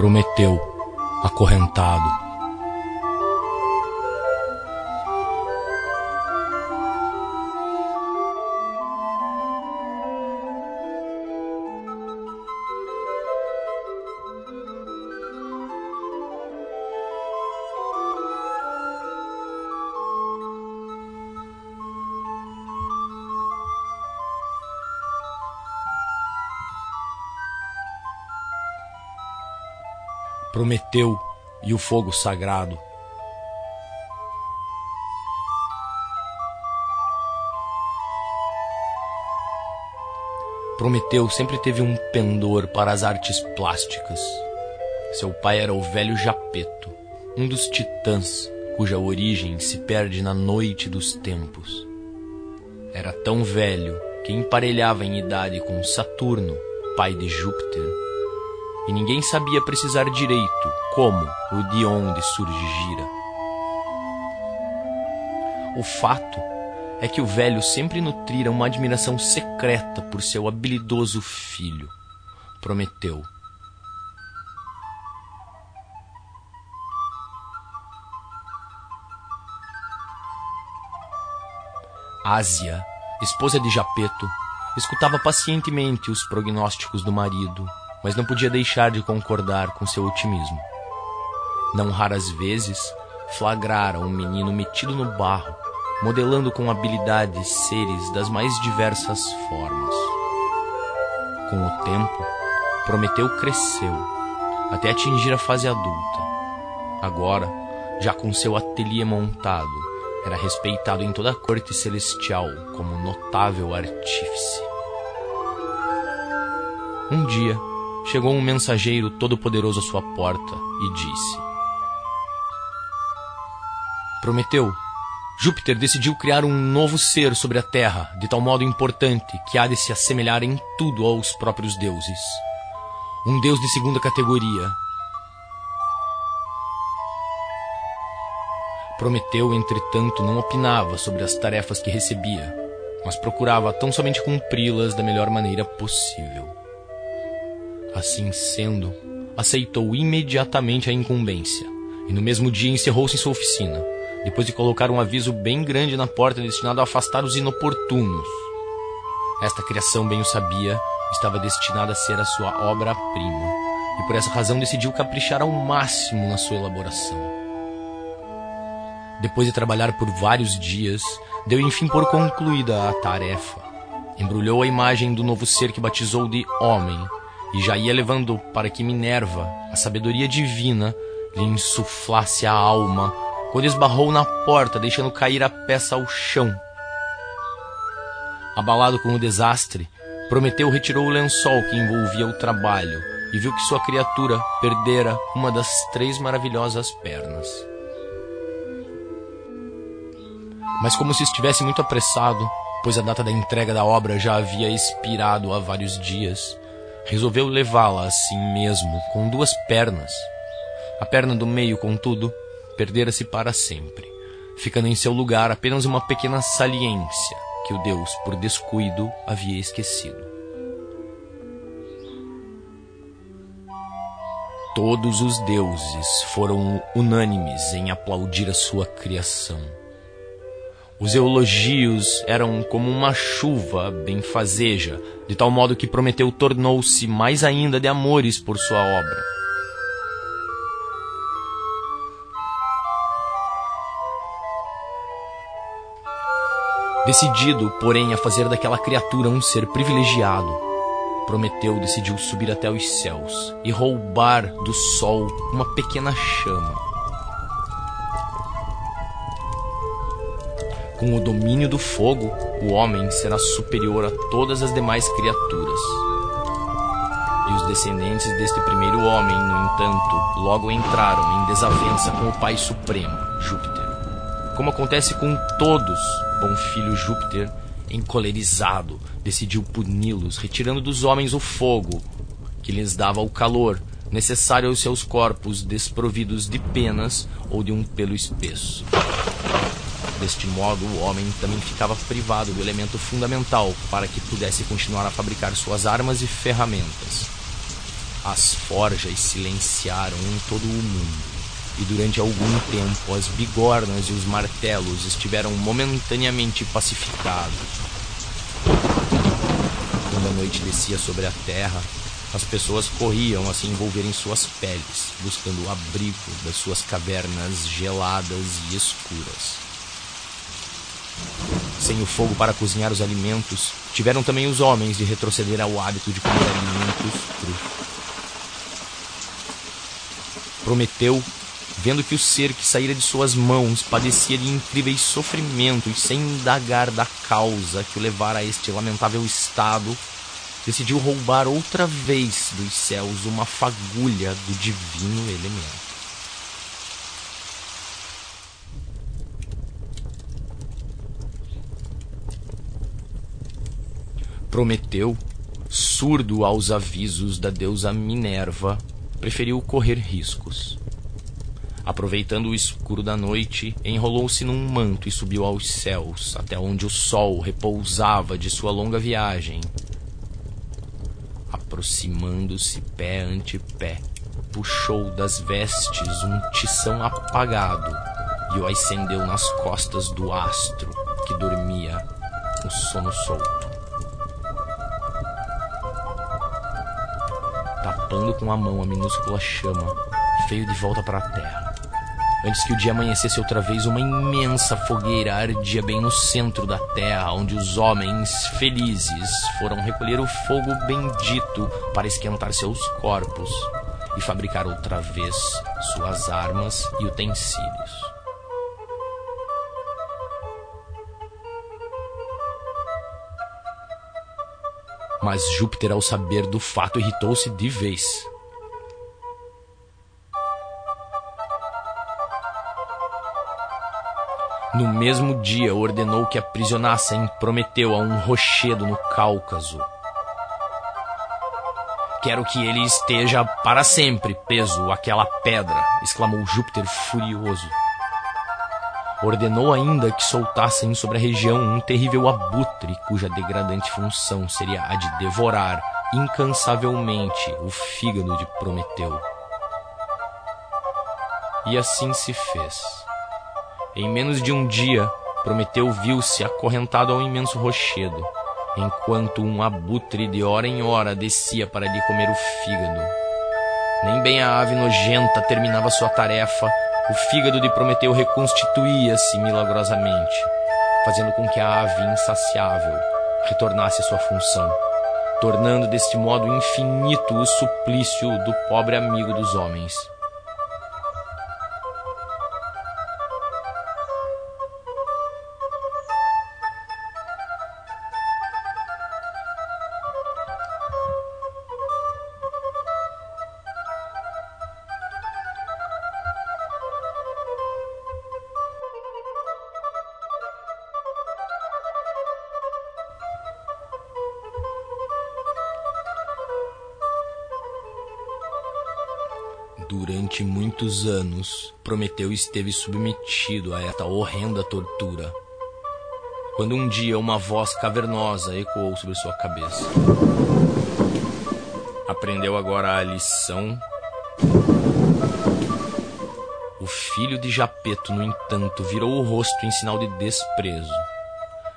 Prometeu, acorrentado. Prometeu e o fogo sagrado. Prometeu sempre teve um pendor para as artes plásticas. Seu pai era o velho Japeto, um dos titãs cuja origem se perde na noite dos tempos. Era tão velho que emparelhava em idade com Saturno, pai de Júpiter, e ninguém sabia precisar direito como ou de onde surgira. O fato é que o velho sempre nutrira uma admiração secreta por seu habilidoso filho, Prometeu. Ásia, esposa de Japeto, escutava pacientemente os prognósticos do marido mas não podia deixar de concordar com seu otimismo. Não raras vezes flagrara um menino metido no barro, modelando com habilidade seres das mais diversas formas. Com o tempo, Prometeu cresceu, até atingir a fase adulta. Agora, já com seu ateliê montado, era respeitado em toda a corte celestial como notável artífice. Um dia, chegou um mensageiro todo-poderoso à sua porta e disse: Prometeu, Júpiter decidiu criar um novo ser sobre a Terra, de tal modo importante que há de se assemelhar em tudo aos próprios deuses. Um deus de segunda categoria. Prometeu, entretanto, não opinava sobre as tarefas que recebia, mas procurava tão somente cumpri-las da melhor maneira possível. Assim sendo, aceitou imediatamente a incumbência e no mesmo dia encerrou-se em sua oficina, depois de colocar um aviso bem grande na porta destinado a afastar os inoportunos. Esta criação, bem o sabia, estava destinada a ser a sua obra-prima e por essa razão decidiu caprichar ao máximo na sua elaboração. Depois de trabalhar por vários dias, deu enfim por concluída a tarefa. Embrulhou a imagem do novo ser que batizou de Homem e já ia levando para que Minerva, a sabedoria divina, lhe insuflasse a alma, quando esbarrou na porta, deixando cair a peça ao chão. Abalado com o desastre, Prometeu retirou o lençol que envolvia o trabalho e viu que sua criatura perdera uma das três maravilhosas pernas. Mas, como se estivesse muito apressado, pois a data da entrega da obra já havia expirado há vários dias, resolveu levá-la assim mesmo, com duas pernas. A perna do meio, contudo, perdera-se para sempre, ficando em seu lugar apenas uma pequena saliência que o Deus, por descuido, havia esquecido. Todos os deuses foram unânimes em aplaudir a sua criação os eulogios eram como uma chuva benfazeja, de tal modo que Prometeu tornou-se mais ainda de amores por sua obra. Decidido, porém, a fazer daquela criatura um ser privilegiado, Prometeu decidiu subir até os céus e roubar do sol uma pequena chama Com o domínio do fogo, o homem será superior a todas as demais criaturas. E os descendentes deste primeiro homem, no entanto, logo entraram em desavença com o Pai Supremo, Júpiter. Como acontece com todos, bom filho Júpiter, encolerizado, decidiu puni-los, retirando dos homens o fogo que lhes dava o calor necessário aos seus corpos desprovidos de penas ou de um pelo espesso. Deste modo, o homem também ficava privado do elemento fundamental para que pudesse continuar a fabricar suas armas e ferramentas. As forjas silenciaram em todo o mundo, e durante algum tempo as bigornas e os martelos estiveram momentaneamente pacificados. Quando a noite descia sobre a terra, as pessoas corriam a se envolver em suas peles, buscando o abrigo das suas cavernas geladas e escuras. Sem o fogo para cozinhar os alimentos, tiveram também os homens de retroceder ao hábito de comer alimentos crus. Prometeu, vendo que o ser que saíra de suas mãos padecia de incríveis sofrimentos sem indagar da causa que o levara a este lamentável estado, decidiu roubar outra vez dos céus uma fagulha do divino elemento. Prometeu, surdo aos avisos da deusa Minerva, preferiu correr riscos. Aproveitando o escuro da noite, enrolou-se num manto e subiu aos céus, até onde o sol repousava de sua longa viagem, aproximando-se pé ante pé, puxou das vestes um tição apagado e o acendeu nas costas do astro que dormia o sono solto. Tapando com a mão a minúscula chama, veio de volta para a terra. Antes que o dia amanhecesse outra vez, uma imensa fogueira ardia bem no centro da terra, onde os homens felizes foram recolher o fogo bendito para esquentar seus corpos e fabricar outra vez suas armas e utensílios. Mas Júpiter, ao saber do fato, irritou-se de vez. No mesmo dia ordenou que aprisionassem Prometeu a um rochedo no Cáucaso. Quero que ele esteja para sempre preso àquela pedra, exclamou Júpiter furioso. Ordenou ainda que soltassem sobre a região um terrível abutre, cuja degradante função seria a de devorar incansavelmente o fígado de Prometeu. E assim se fez. Em menos de um dia, Prometeu viu-se acorrentado ao imenso rochedo, enquanto um abutre de hora em hora descia para lhe comer o fígado. Nem bem a ave nojenta terminava sua tarefa, o fígado de Prometeu reconstituía-se milagrosamente, fazendo com que a ave insaciável retornasse à sua função, tornando deste modo infinito o suplício do pobre amigo dos homens. Durante muitos anos, Prometeu esteve submetido a esta horrenda tortura. Quando um dia uma voz cavernosa ecoou sobre sua cabeça. Aprendeu agora a lição. O filho de Japeto, no entanto, virou o rosto em sinal de desprezo.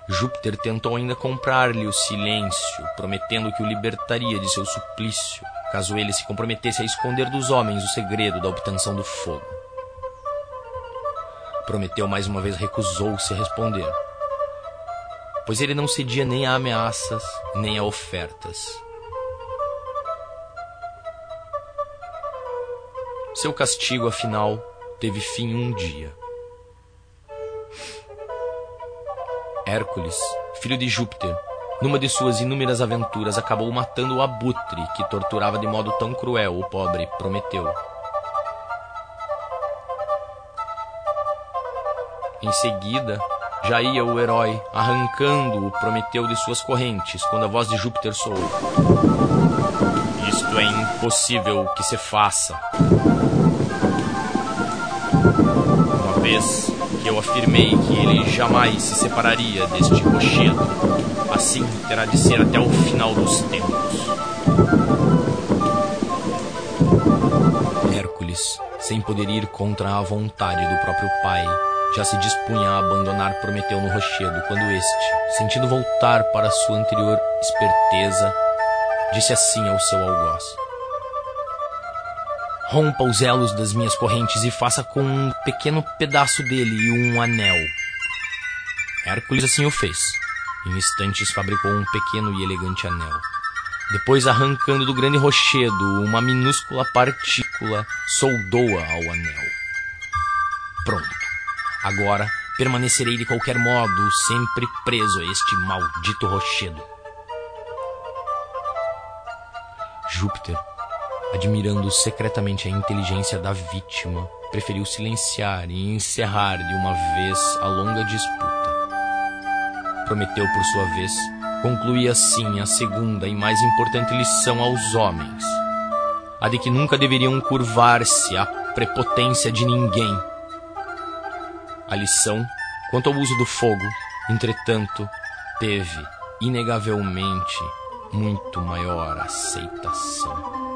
Júpiter tentou ainda comprar-lhe o silêncio, prometendo que o libertaria de seu suplício caso ele se comprometesse a esconder dos homens o segredo da obtenção do fogo. Prometeu mais uma vez recusou-se a responder, pois ele não cedia nem a ameaças nem a ofertas. Seu castigo, afinal, teve fim um dia. Hércules, filho de Júpiter, numa de suas inúmeras aventuras, acabou matando o abutre que torturava de modo tão cruel o pobre Prometeu. Em seguida, já ia o herói arrancando o Prometeu de suas correntes, quando a voz de Júpiter soou. Isto é impossível que se faça. Uma vez eu afirmei que ele jamais se separaria deste rochedo, Assim terá de ser até o final dos tempos. Hércules, sem poder ir contra a vontade do próprio pai, já se dispunha a abandonar Prometeu no rochedo, quando este, sentindo voltar para sua anterior esperteza, disse assim ao seu algoz: Rompa os elos das minhas correntes e faça com um pequeno pedaço dele um anel. Hércules assim o fez. Em instantes fabricou um pequeno e elegante anel. Depois, arrancando do grande rochedo uma minúscula partícula, soldou-a ao anel. Pronto. Agora permanecerei de qualquer modo sempre preso a este maldito rochedo. Júpiter, admirando secretamente a inteligência da vítima, preferiu silenciar e encerrar de uma vez a longa disputa. Prometeu, por sua vez, concluir assim a segunda e mais importante lição aos homens: a de que nunca deveriam curvar-se à prepotência de ninguém a lição quanto ao uso do fogo, entretanto, teve, inegavelmente, muito maior aceitação.